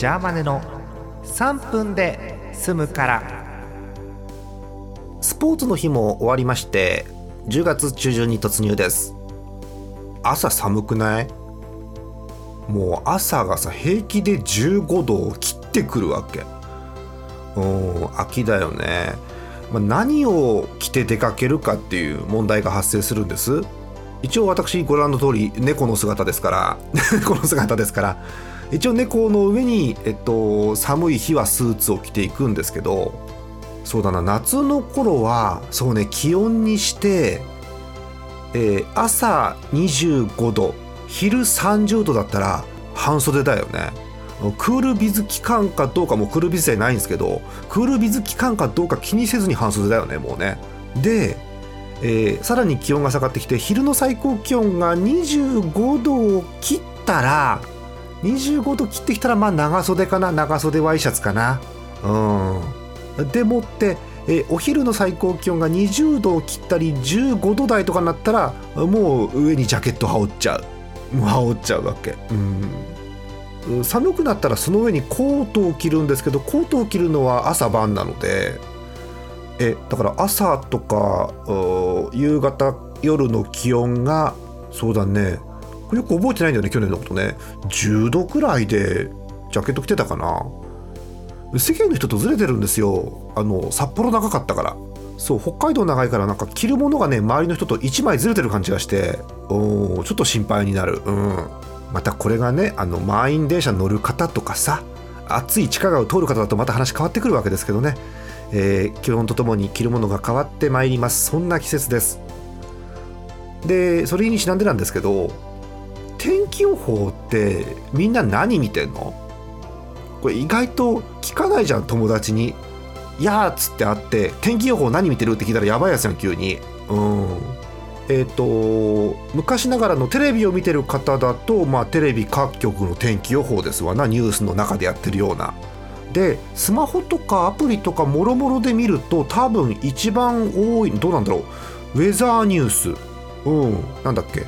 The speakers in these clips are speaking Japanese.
ジャーマネの3分で済むから。スポーツの日も終わりまして10月中旬に突入です。朝寒くない？もう朝がさ平気で15度を切ってくるわけ。うん秋だよね、まあ、何を着て出かけるかっていう問題が発生するんです。一応私ご覧の通り猫の姿ですから。猫の姿ですから。一応猫の上に、えっと、寒い日はスーツを着ていくんですけどそうだな夏の頃はそうね気温にして、えー、朝25度昼30度だったら半袖だよね。クールビズ期間かどうかもうクールビズじゃないんですけどクールビズ期間かどうか気にせずに半袖だよねもうね。で、えー、さらに気温が下がってきて昼の最高気温が25度を切ったら25度切ってきたらまあ長袖かな。長袖ワイシャツかな。うん。でもってえお昼の最高気温が20度を切ったり15度台とかになったらもう上にジャケット羽織っちゃう。もう羽織っちゃうわけ。うん。寒くなったらその上にコートを着るんですけどコートを着るのは朝晩なのでえだから朝とか夕方夜の気温がそうだね。これよく覚えてないんだよね去年のことね。10度くらいでジャケット着てたかな。世間の人とずれてるんですよ。あの札幌長かったから。そう北海道長いからなんか着るものがね周りの人と1枚ずれてる感じがしておちょっと心配になる。うん。またこれがねあの満員電車乗る方とかさ暑い地下街を通る方だとまた話変わってくるわけですけどね、えー、気温とともに着るものが変わってまいります。そんな季節です。でそれにちなんでなんですけど天気予報ってみんな何見てんの？これ意外と聞かないじゃん友達に「やー」っつって会って「天気予報何見てる?」って聞いたらやばいやつやん急に。うん。えっ、ー、と昔ながらのテレビを見てる方だとまあテレビ各局の天気予報ですわな。ニュースの中でやってるような。でスマホとかアプリとかもろもろで見ると多分一番多いどうなんだろう。ウェザーニュース。うん。なんだっけ。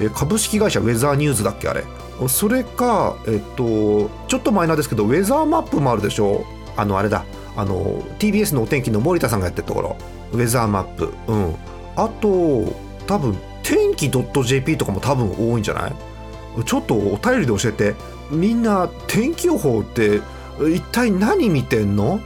え株式会社ウェザーニューズだっけあれ。それかえっとちょっとマイナーですけどウェザーマップもあるでしょ。あのあれだ。あの TBS のお天気の森田さんがやってるところ。ウェザーマップ。うん。あと多分天気 .jp とかも多分多いんじゃない？ちょっとお便りで教えて。みんな天気予報って一体何見てんの？